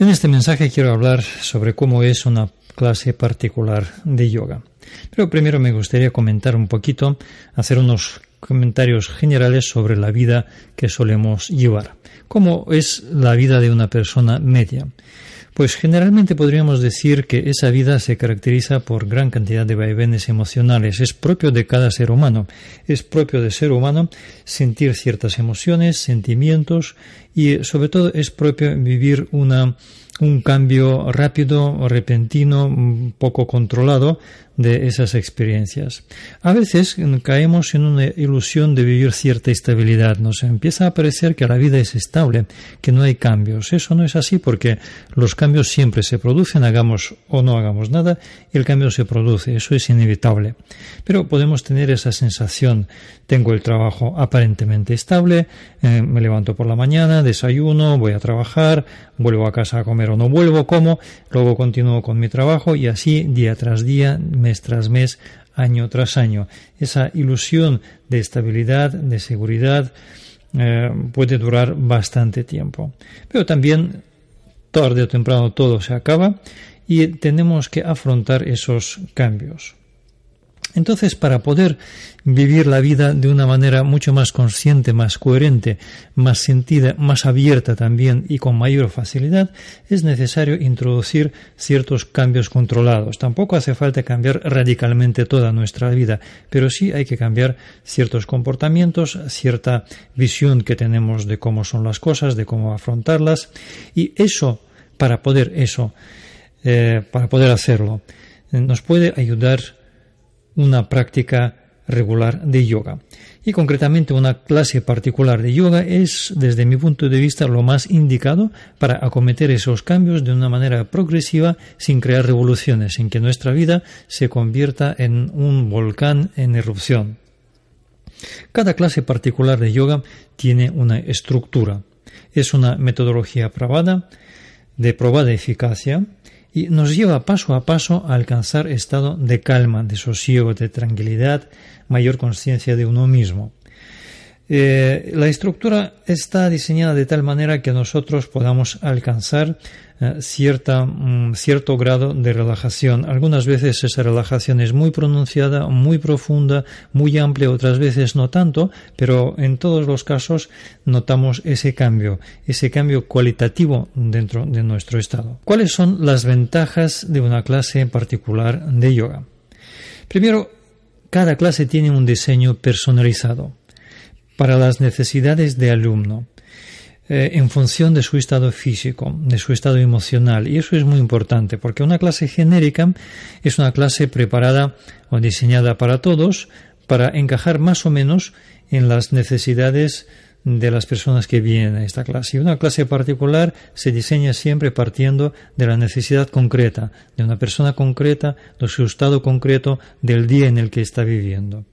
En este mensaje quiero hablar sobre cómo es una clase particular de yoga. Pero primero me gustaría comentar un poquito, hacer unos comentarios generales sobre la vida que solemos llevar. ¿Cómo es la vida de una persona media? Pues generalmente podríamos decir que esa vida se caracteriza por gran cantidad de vaivenes emocionales. Es propio de cada ser humano. Es propio de ser humano sentir ciertas emociones, sentimientos y sobre todo es propio vivir una un cambio rápido, repentino, poco controlado de esas experiencias. A veces caemos en una ilusión de vivir cierta estabilidad. Nos empieza a parecer que la vida es estable, que no hay cambios. Eso no es así porque los cambios siempre se producen, hagamos o no hagamos nada, el cambio se produce. Eso es inevitable. Pero podemos tener esa sensación. Tengo el trabajo aparentemente estable, eh, me levanto por la mañana, desayuno, voy a trabajar, vuelvo a casa a comer o no vuelvo, como, luego continúo con mi trabajo y así día tras día me mes tras mes, año tras año. Esa ilusión de estabilidad, de seguridad, eh, puede durar bastante tiempo. Pero también, tarde o temprano, todo se acaba y tenemos que afrontar esos cambios. Entonces, para poder vivir la vida de una manera mucho más consciente, más coherente, más sentida, más abierta también y con mayor facilidad, es necesario introducir ciertos cambios controlados. Tampoco hace falta cambiar radicalmente toda nuestra vida, pero sí hay que cambiar ciertos comportamientos, cierta visión que tenemos de cómo son las cosas, de cómo afrontarlas, y eso, para poder eso, eh, para poder hacerlo, nos puede ayudar una práctica regular de yoga. Y concretamente una clase particular de yoga es, desde mi punto de vista, lo más indicado para acometer esos cambios de una manera progresiva sin crear revoluciones, sin que nuestra vida se convierta en un volcán en erupción. Cada clase particular de yoga tiene una estructura. Es una metodología probada, de probada eficacia, y nos lleva paso a paso a alcanzar estado de calma, de sosiego, de tranquilidad, mayor conciencia de uno mismo. Eh, la estructura está diseñada de tal manera que nosotros podamos alcanzar eh, cierta, mm, cierto grado de relajación. Algunas veces esa relajación es muy pronunciada, muy profunda, muy amplia, otras veces no tanto, pero en todos los casos notamos ese cambio, ese cambio cualitativo dentro de nuestro estado. ¿Cuáles son las ventajas de una clase particular de yoga? Primero, cada clase tiene un diseño personalizado para las necesidades de alumno eh, en función de su estado físico, de su estado emocional. Y eso es muy importante, porque una clase genérica es una clase preparada o diseñada para todos, para encajar más o menos en las necesidades de las personas que vienen a esta clase. Y una clase particular se diseña siempre partiendo de la necesidad concreta, de una persona concreta, de su estado concreto, del día en el que está viviendo.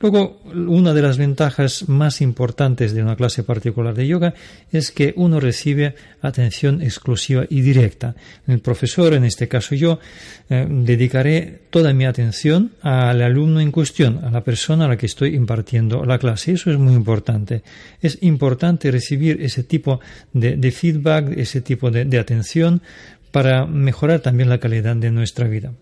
Luego, una de las ventajas más importantes de una clase particular de yoga es que uno recibe atención exclusiva y directa. El profesor, en este caso yo, eh, dedicaré toda mi atención al alumno en cuestión, a la persona a la que estoy impartiendo la clase. Eso es muy importante. Es importante recibir ese tipo de, feedback, ese tipo de atención para mejorar también la calidad de nuestra vida.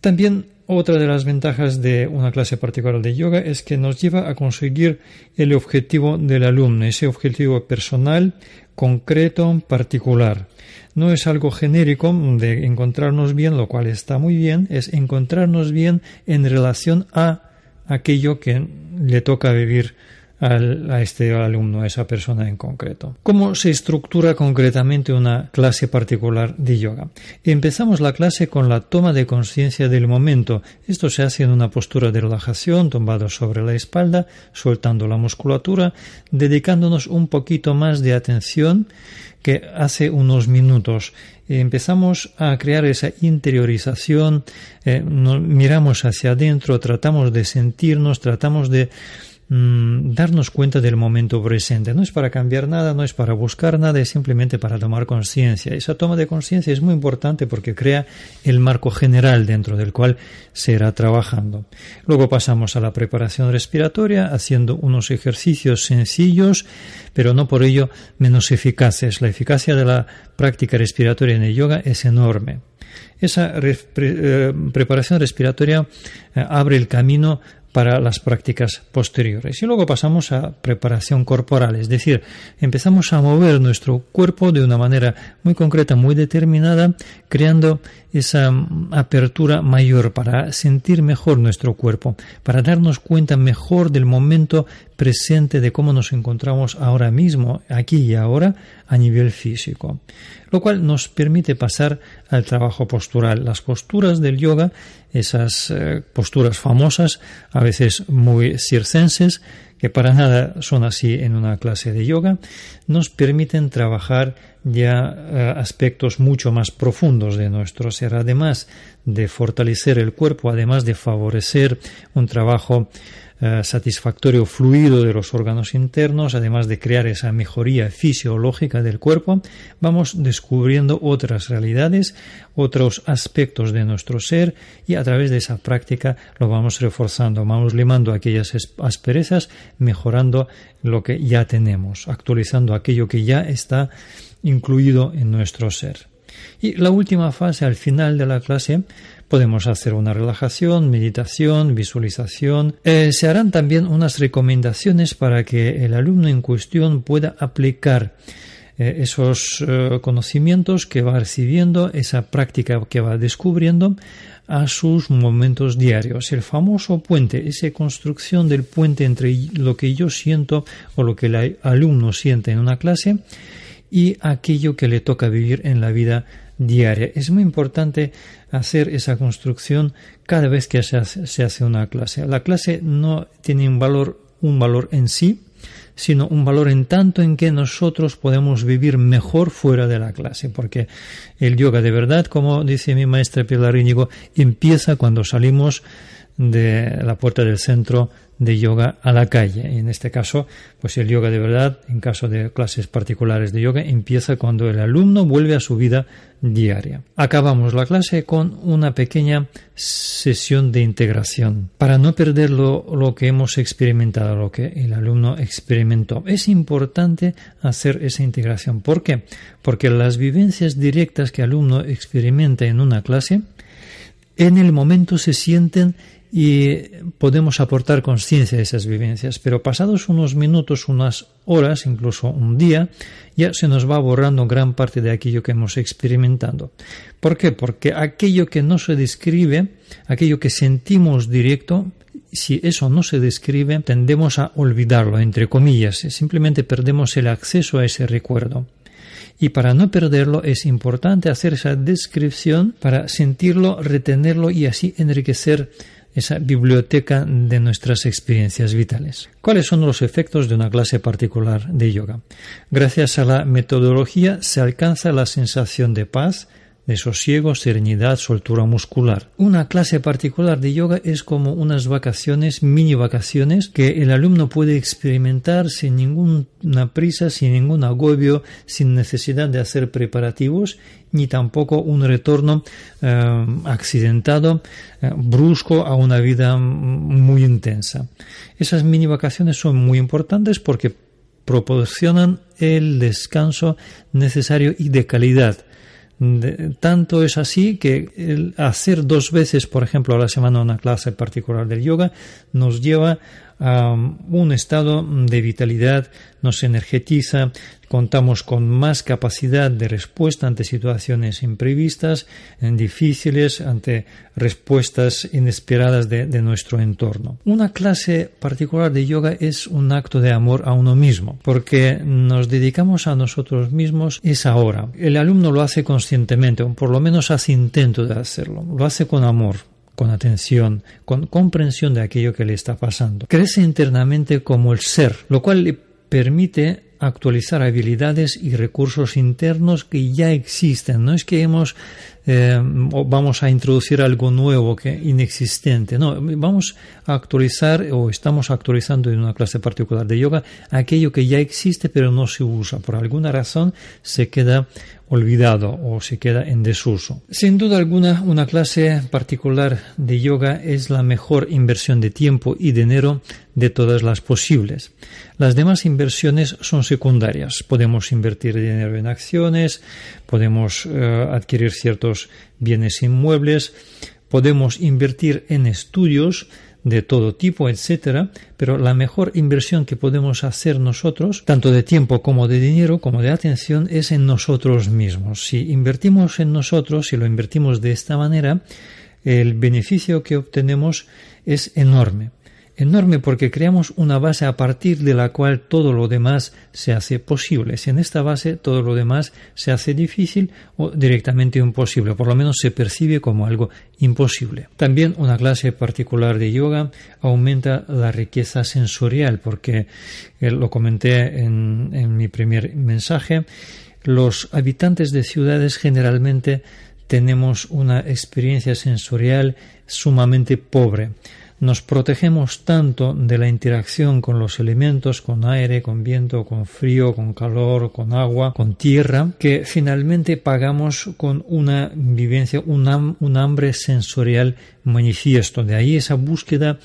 También otra de las ventajas de una clase particular de yoga es que nos lleva a conseguir el objetivo del alumno, ese objetivo personal, concreto, particular. No es algo genérico de encontrarnos bien, lo cual está muy bien, es encontrarnos bien en relación a aquello que le toca vivir a este alumno, a esa persona en concreto. ¿Cómo se estructura concretamente una clase particular de yoga? Empezamos la clase con la toma de conciencia del momento. Esto se hace en una postura de relajación, tumbado sobre la espalda, soltando la musculatura, dedicándonos un poquito más de atención que hace unos minutos empezamos a crear esa interiorización, eh, miramos hacia adentro, tratamos de sentirnos, tratamos de mm, darnos cuenta del momento presente. No es para cambiar nada, no es para buscar nada, es simplemente para tomar conciencia. Esa toma de conciencia es muy importante porque crea el marco general dentro del cual se irá trabajando. Luego pasamos a la preparación respiratoria haciendo unos ejercicios sencillos, pero no por ello menos eficaces. La eficacia de la práctica respiratoria en el yoga es enorme. Esa eh, preparación respiratoria eh, abre el camino para las prácticas posteriores. Y luego pasamos a preparación corporal, es decir, empezamos a mover nuestro cuerpo de una manera muy concreta, muy determinada, creando esa apertura mayor para sentir mejor nuestro cuerpo, para darnos cuenta mejor del momento presente de cómo nos encontramos ahora mismo, aquí y ahora, a nivel físico. Lo cual nos permite pasar al trabajo postural. Las posturas del yoga, esas eh, posturas famosas, a veces muy circenses, que para nada son así en una clase de yoga, nos permiten trabajar ya eh, aspectos mucho más profundos de nuestro ser, además de fortalecer el cuerpo, además de favorecer un trabajo eh, satisfactorio fluido de los órganos internos, además de crear esa mejoría fisiológica del cuerpo, vamos descubriendo otras realidades, otros aspectos de nuestro ser y a través de esa práctica lo vamos reforzando, vamos limando aquellas asperezas, mejorando lo que ya tenemos, actualizando aquello que ya está incluido en nuestro ser. Y la última fase al final de la clase Podemos hacer una relajación, meditación, visualización. Eh, se harán también unas recomendaciones para que el alumno en cuestión pueda aplicar eh, esos eh, conocimientos que va recibiendo, esa práctica que va descubriendo a sus momentos diarios. El famoso puente, esa construcción del puente entre lo que yo siento o lo que el alumno siente en una clase y aquello que le toca vivir en la vida diaria. Es muy importante hacer esa construcción cada vez que se hace, una clase. La clase no tiene un valor, un valor en sí, sino un valor en tanto en que nosotros podemos vivir mejor fuera de la clase, porque el yoga de verdad, como dice mi maestra Pilar Íñigo, empieza cuando salimos de la puerta del centro de yoga a la calle. En este caso, pues el yoga de verdad, en caso de clases particulares de yoga, empieza cuando el alumno vuelve a su vida diaria. Acabamos la clase con una pequeña sesión de integración para no perder lo, lo que hemos experimentado, lo que el alumno experimentó. Es importante hacer esa integración. ¿Por qué? Porque las vivencias directas que el alumno experimenta en una clase, en el momento se sienten y podemos aportar conciencia a esas vivencias, pero pasados unos minutos, unas horas, incluso un día, ya se nos va borrando gran parte de aquello que hemos experimentado. ¿Por qué? Porque aquello que no se describe, aquello que sentimos directo, si eso no se describe, tendemos a olvidarlo, entre comillas, simplemente perdemos el acceso a ese recuerdo. Y para no perderlo es importante hacer esa descripción para sentirlo, retenerlo y así enriquecer esa biblioteca de nuestras experiencias vitales. ¿Cuáles son los efectos de una clase particular de yoga? Gracias a la metodología se alcanza la sensación de paz, de sosiego, serenidad, soltura muscular. Una clase particular de yoga es como unas vacaciones, mini vacaciones, que el alumno puede experimentar sin ninguna prisa, sin ningún agobio, sin necesidad de hacer preparativos, ni tampoco un retorno eh, accidentado, eh, brusco a una vida muy intensa. Esas mini vacaciones son muy importantes porque proporcionan el descanso necesario y de calidad tanto es así que el hacer dos veces, por ejemplo, a la semana una clase particular del yoga nos lleva a un estado de vitalidad, nos energetiza, contamos con más capacidad de respuesta ante situaciones imprevistas, difíciles, ante respuestas inesperadas de, nuestro entorno. Una clase particular de yoga es un acto de amor a uno mismo, porque nos dedicamos a nosotros mismos es ahora. El alumno lo hace conscientemente, o por lo menos hace intento de hacerlo, lo hace con amor, con atención, con comprensión de aquello que le está pasando. Crece internamente como el ser, lo cual le permite actualizar habilidades y recursos internos que ya existen. No es que hemos eh, vamos a introducir algo nuevo que inexistente. No, vamos a actualizar o estamos actualizando en una clase particular de yoga aquello que ya existe pero no se usa. Por alguna razón se queda olvidado o se queda en desuso. Sin duda alguna, una clase particular de yoga es la mejor inversión de tiempo y dinero de todas las posibles. Las demás inversiones son secundarias. Podemos invertir dinero en acciones, podemos eh, adquirir ciertos bienes inmuebles, podemos invertir en estudios, de todo tipo, etcétera, pero la mejor inversión que podemos hacer nosotros, tanto de tiempo como de dinero, como de atención, es en nosotros mismos. Si invertimos en nosotros, si lo invertimos de esta manera, el beneficio que obtenemos es enorme enorme porque creamos una base a partir de la cual todo lo demás se hace posible. Si en esta base todo lo demás se hace difícil o directamente imposible, por lo menos se percibe como algo imposible. También una clase particular de yoga aumenta la riqueza sensorial porque eh, lo comenté en, en mi primer mensaje. Los habitantes de ciudades generalmente tenemos una experiencia sensorial sumamente pobre nos protegemos tanto de la interacción con los elementos, con aire, con viento, con frío, con calor, con agua, con tierra, que finalmente pagamos con una vivencia, un, hambre sensorial manifiesto. De ahí esa búsqueda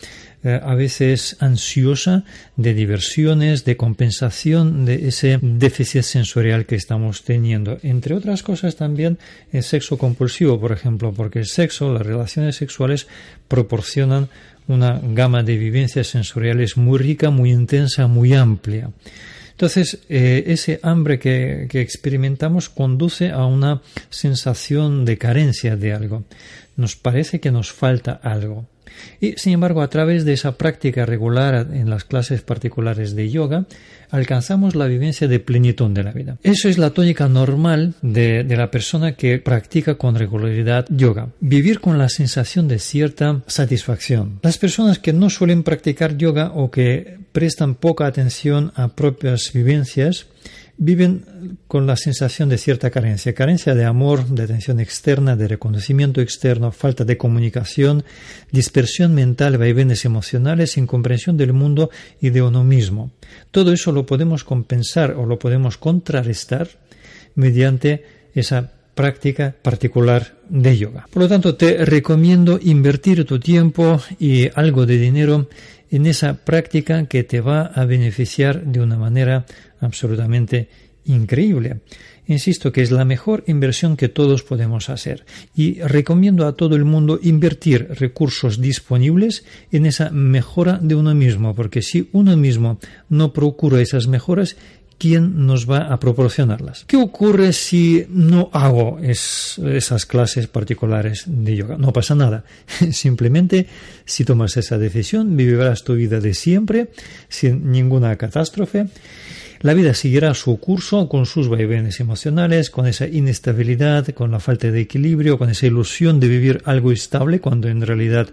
eh, a veces ansiosa de diversiones, de compensación de ese déficit sensorial que estamos teniendo. Entre otras cosas también el sexo compulsivo, por ejemplo, porque el sexo, las relaciones sexuales proporcionan una gama de vivencias sensoriales muy rica, muy intensa, muy amplia. Entonces, eh, ese hambre que, que, experimentamos conduce a una sensación de carencia de algo. Nos parece que nos falta algo. Y, sin embargo, a través de esa práctica regular en las clases particulares de yoga, alcanzamos la vivencia de plenitud de la vida. Eso es la tónica normal de, de, la persona que practica con regularidad yoga. Vivir con la sensación de cierta satisfacción. Las personas que no suelen practicar yoga o que prestan poca atención a propias vivencias viven con la sensación de cierta carencia, carencia de amor, de atención externa, de reconocimiento externo, falta de comunicación, dispersión mental, vaivenes emocionales, incomprensión del mundo y de uno mismo. Todo eso lo podemos compensar o lo podemos contrarrestar mediante esa práctica particular de yoga. Por lo tanto, te recomiendo invertir tu tiempo y algo de dinero en esa práctica que te va a beneficiar de una manera absolutamente increíble. Insisto que es la mejor inversión que todos podemos hacer y recomiendo a todo el mundo invertir recursos disponibles en esa mejora de uno mismo, porque si uno mismo no procura esas mejoras, ¿quién nos va a proporcionarlas? ¿Qué ocurre si no hago esas clases particulares de yoga? No pasa nada. Simplemente, si tomas esa decisión, vivirás tu vida de siempre, sin ninguna catástrofe la vida seguirá su curso con sus vaivenes emocionales, con esa inestabilidad, con la falta de equilibrio, con esa ilusión de vivir algo estable cuando en realidad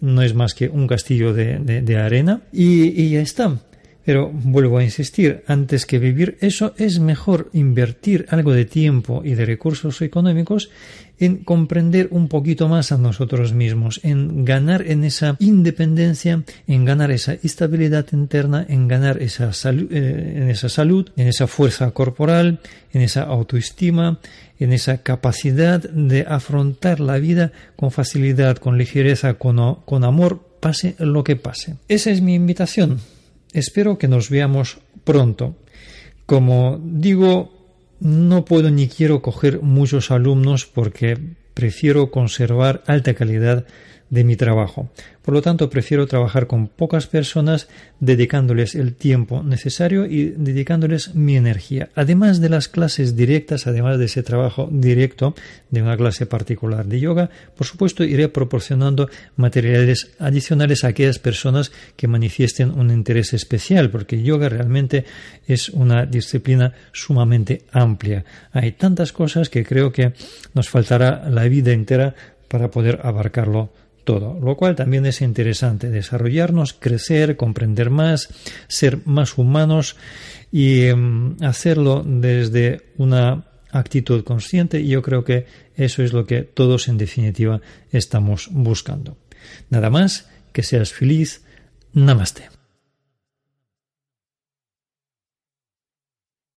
no es más que un castillo de, arena. Y, y ya está. Pero vuelvo a insistir, antes que vivir eso es mejor invertir algo de tiempo y de recursos económicos en comprender un poquito más a nosotros mismos, en ganar en esa independencia, en ganar esa estabilidad interna, en ganar esa eh, en esa salud, en esa fuerza corporal, en esa autoestima, en esa capacidad de afrontar la vida con facilidad, con ligereza, con, con amor, pase lo que pase. Esa es mi invitación Espero que nos veamos pronto. Como digo, no puedo ni quiero coger muchos alumnos porque prefiero conservar alta calidad de mi trabajo. Por lo tanto, prefiero trabajar con pocas personas, dedicándoles el tiempo necesario y dedicándoles mi energía. Además de las clases directas, además de ese trabajo directo de una clase particular de yoga, por supuesto, iré proporcionando materiales adicionales a aquellas personas que manifiesten un interés especial, porque yoga realmente es una disciplina sumamente amplia. Hay tantas cosas que creo que nos faltará la vida entera para poder abarcarlo todo, lo cual también es interesante, desarrollarnos, crecer, comprender más, ser más humanos y em, hacerlo desde una actitud consciente y yo creo que eso es lo que todos en definitiva estamos buscando. Nada más, que seas feliz. Namaste.